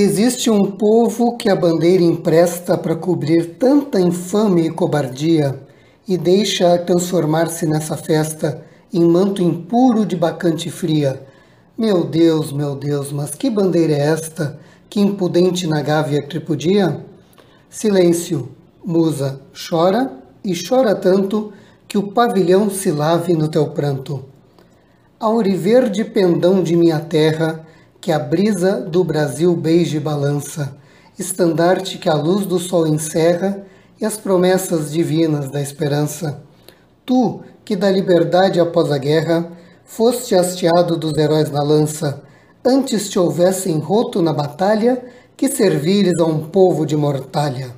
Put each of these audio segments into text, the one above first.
Existe um povo que a bandeira empresta para cobrir tanta infame e cobardia e deixa transformar-se nessa festa em manto impuro de bacante fria. Meu Deus, meu Deus, mas que bandeira é esta que impudente na gávea tripudia? Silêncio, musa, chora e chora tanto que o pavilhão se lave no teu pranto. Auriverde pendão de minha terra, que a brisa do Brasil beije e balança, estandarte que a luz do sol encerra e as promessas divinas da esperança. Tu, que da liberdade após a guerra, foste hasteado dos heróis na lança, antes te houvessem roto na batalha, que servires a um povo de mortalha.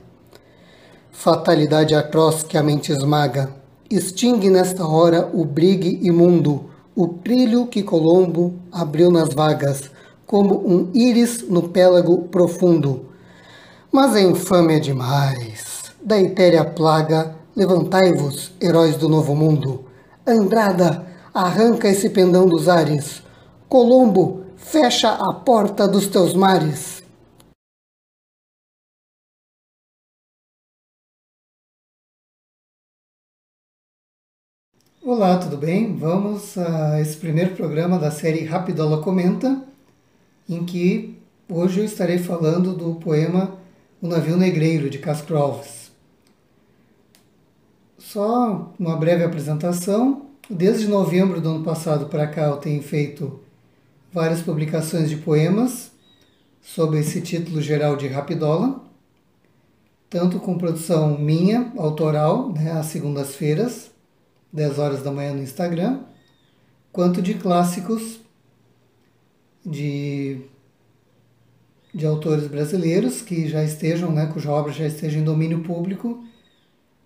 Fatalidade atroz que a mente esmaga, extingue nesta hora o brigue imundo, o trilho que Colombo abriu nas vagas, como um íris no pélago profundo. Mas a infâmia é demais. Da etérea plaga, levantai-vos, heróis do novo mundo. Andrada, arranca esse pendão dos ares. Colombo, fecha a porta dos teus mares. Olá, tudo bem? Vamos a esse primeiro programa da série Rapidola Comenta, em que hoje eu estarei falando do poema O Navio Negreiro, de Castro Alves. Só uma breve apresentação. Desde novembro do ano passado para cá eu tenho feito várias publicações de poemas sob esse título geral de Rapidola, tanto com produção minha, autoral, né, às segundas-feiras, 10 horas da manhã no Instagram, quanto de clássicos de, de autores brasileiros que já estejam, né, cuja obra já esteja em domínio público,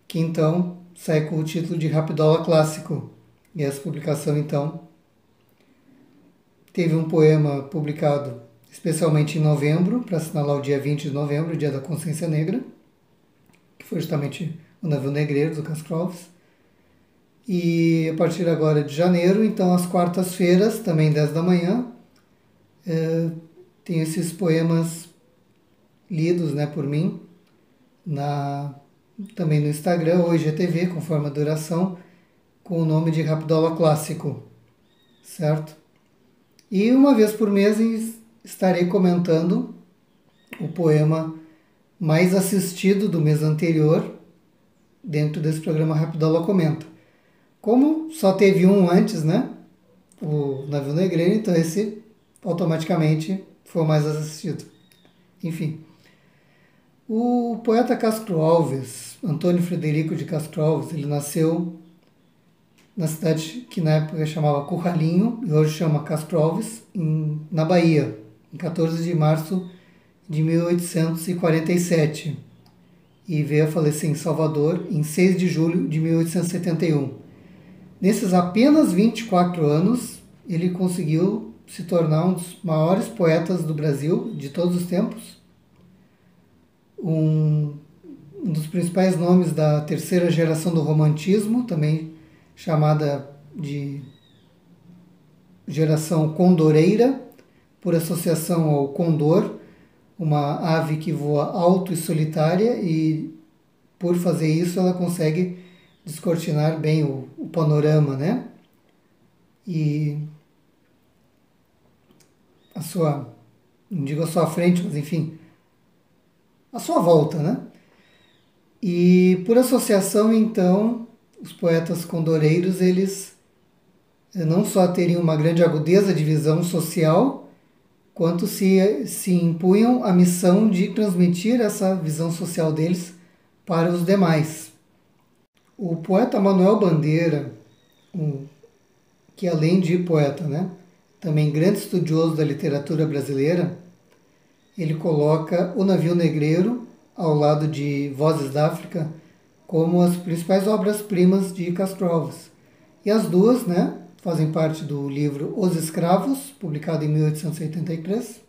que então sai com o título de Rapidola Clássico. E essa publicação, então, teve um poema publicado especialmente em novembro, para assinalar o dia 20 de novembro, o Dia da Consciência Negra, que foi justamente o Navio Negreiro do Cascroves. E a partir agora de janeiro, então às quartas-feiras, também 10 da manhã, é, tem esses poemas lidos né, por mim, na, também no Instagram ou IGTV, conforme a duração, com o nome de Rapidola Clássico, certo? E uma vez por mês estarei comentando o poema mais assistido do mês anterior dentro desse programa Rapidola Comenta. Como só teve um antes, né? O Navio Negreiro, então esse automaticamente foi o mais assistido. Enfim. O poeta Castro Alves, Antônio Frederico de Castro Alves, ele nasceu na cidade que na época chamava Curralinho e hoje chama Castro Alves, em, na Bahia, em 14 de março de 1847 e veio a falecer em Salvador em 6 de julho de 1871. Nesses apenas 24 anos, ele conseguiu se tornar um dos maiores poetas do Brasil de todos os tempos, um, um dos principais nomes da terceira geração do romantismo, também chamada de geração condoreira, por associação ao condor, uma ave que voa alto e solitária e por fazer isso ela consegue descortinar bem o, o panorama, né? E a sua, não digo a sua frente, mas enfim, a sua volta, né? E por associação, então, os poetas condoreiros, eles eh, não só teriam uma grande agudeza de visão social, quanto se, se impunham a missão de transmitir essa visão social deles para os demais. O poeta Manuel Bandeira, um, que além de poeta, né, também grande estudioso da literatura brasileira, ele coloca O Navio Negreiro ao lado de Vozes da África como as principais obras-primas de Castro Alves. E as duas né, fazem parte do livro Os Escravos, publicado em 1883,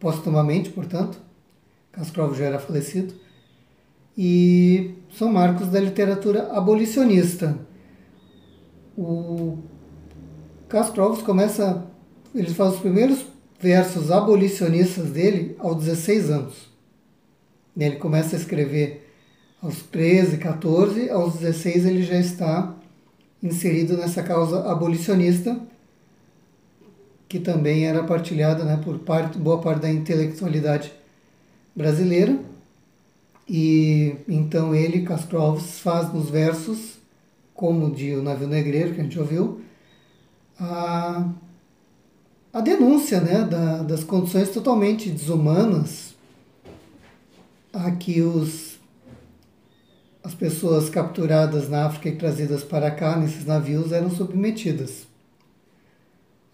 postumamente, portanto. Castro Alves já era falecido e são marcos da literatura abolicionista. O Castro Alves começa, ele faz os primeiros versos abolicionistas dele aos 16 anos. Ele começa a escrever aos 13, 14, aos 16 ele já está inserido nessa causa abolicionista, que também era partilhada né, por parte, boa parte da intelectualidade brasileira. E então ele, Castro Alves, faz nos versos, como de O Navio Negreiro, que a gente ouviu, a, a denúncia né, da, das condições totalmente desumanas a que os, as pessoas capturadas na África e trazidas para cá, nesses navios, eram submetidas.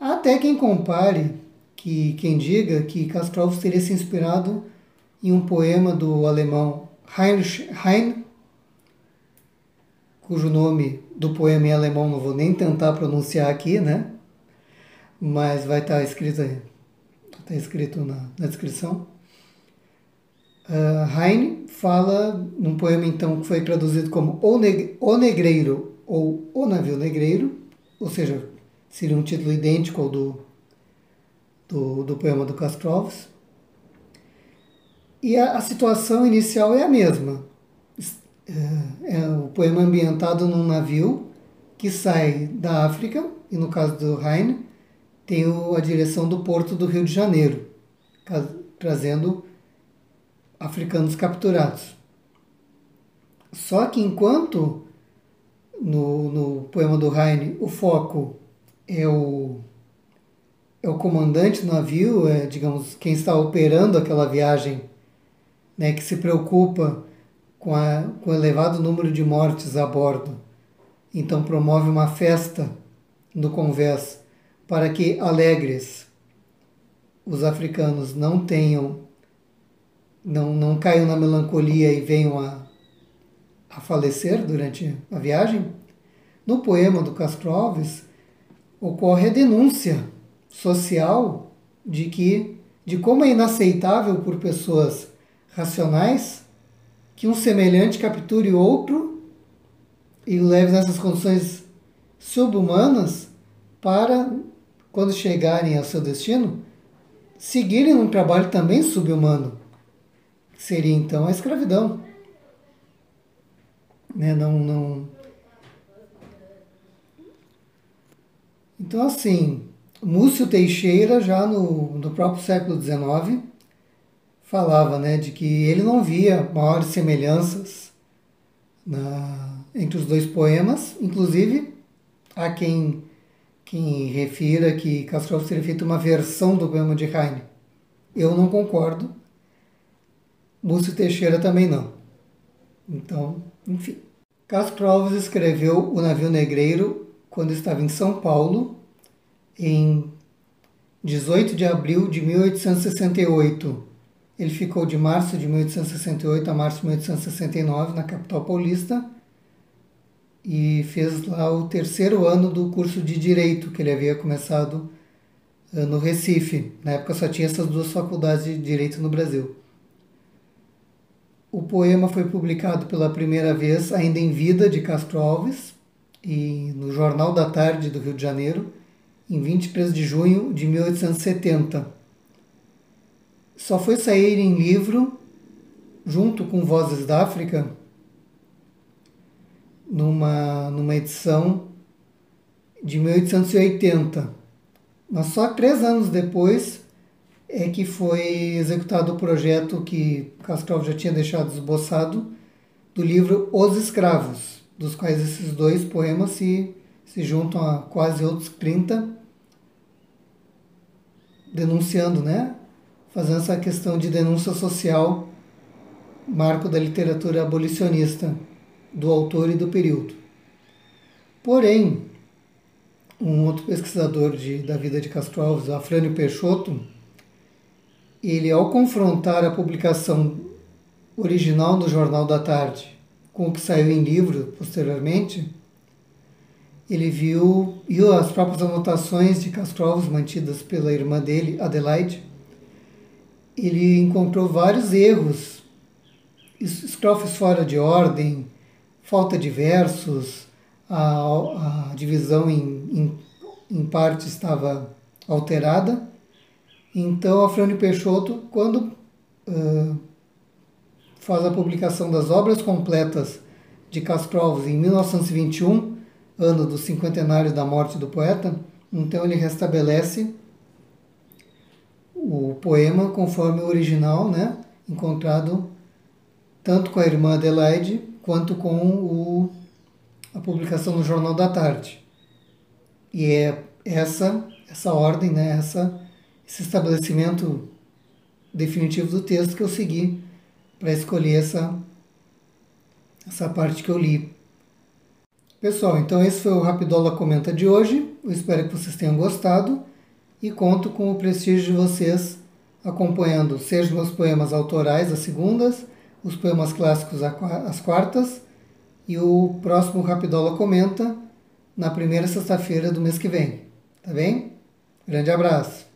Até quem compare, que quem diga que Castro Alves teria se inspirado em um poema do alemão Heinrich Heine, cujo nome do poema em alemão não vou nem tentar pronunciar aqui, né? Mas vai estar escrito aí, está escrito na, na descrição. Uh, Heine fala num poema então que foi traduzido como O, Neg o Negreiro ou O Navio Negreiro, ou seja, seria um título idêntico ao do, do, do poema do Castrovs. E a, a, situação inicial é a mesma. É, é o poema ambientado num navio que sai da África, e no caso do Heine, tem a direção do porto do Rio de Janeiro, trazendo africanos capturados. Só que enquanto no, no poema do Heine o foco é o, é o comandante do navio, é, digamos, quem está operando aquela viagem, né, que se preocupa com, a, com o elevado número de mortes a bordo. Então promove uma festa no convés para que alegres os africanos não tenham, não, não caiam na melancolia e venham a, a falecer durante a viagem. No poema do Castro Alves, ocorre a denúncia social de que de como é inaceitável por pessoas racionais que um semelhante capture outro e leve nessas condições subhumanas para, quando chegarem ao seu destino, seguirem um trabalho também subhumano, que seria então a escravidão. Né? Não, não, Então, assim, Múcio Teixeira, já no, no próprio século XIX, falava né, de que ele não via maiores semelhanças na, entre os dois poemas, inclusive há quem, quem refira que Castro teria feito uma versão do poema de Heine. Eu não concordo, Múcio Teixeira também não. Então, enfim. Castro Alves escreveu O Navio Negreiro quando estava em São Paulo, em 18 de abril de 1868. Ele ficou de março de 1868 a março de 1869 na capital paulista e fez lá o terceiro ano do curso de Direito que ele havia começado eh, no Recife. Na época só tinha essas duas faculdades de Direito no Brasil. O poema foi publicado pela primeira vez ainda em vida de Castro Alves e no Jornal da Tarde do Rio de Janeiro, em 23 de junho de 1870. Só foi sair em livro, junto com Vozes da África, numa, numa edição de 1880. Mas só três anos depois é que foi executado o projeto que Castro já tinha deixado esboçado do livro Os Escravos, dos quais esses dois poemas se, se juntam a quase outros 30, denunciando, né? Fazendo essa questão de denúncia social, marco da literatura abolicionista do autor e do período. Porém, um outro pesquisador de, da vida de Castro Alves, Afrânio Peixoto, ele, ao confrontar a publicação original no Jornal da Tarde com o que saiu em livro posteriormente, ele viu, viu as próprias anotações de Castro Alves mantidas pela irmã dele, Adelaide. Ele encontrou vários erros, estrofes fora de ordem, falta de versos, a, a divisão em, em, em parte estava alterada. Então, a Frane Peixoto, quando uh, faz a publicação das obras completas de Castrovos em 1921, ano do cinquentenário da morte do poeta, então ele restabelece o poema conforme o original, né, encontrado tanto com a irmã Adelaide quanto com o, a publicação no Jornal da Tarde. E é essa essa ordem, né, essa esse estabelecimento definitivo do texto que eu segui para escolher essa essa parte que eu li. Pessoal, então esse foi o Rapidola Comenta de hoje. Eu espero que vocês tenham gostado e conto com o prestígio de vocês acompanhando seja meus poemas autorais às segundas, os poemas clássicos às quartas e o próximo Rapidola Comenta na primeira sexta-feira do mês que vem. Tá bem? Grande abraço!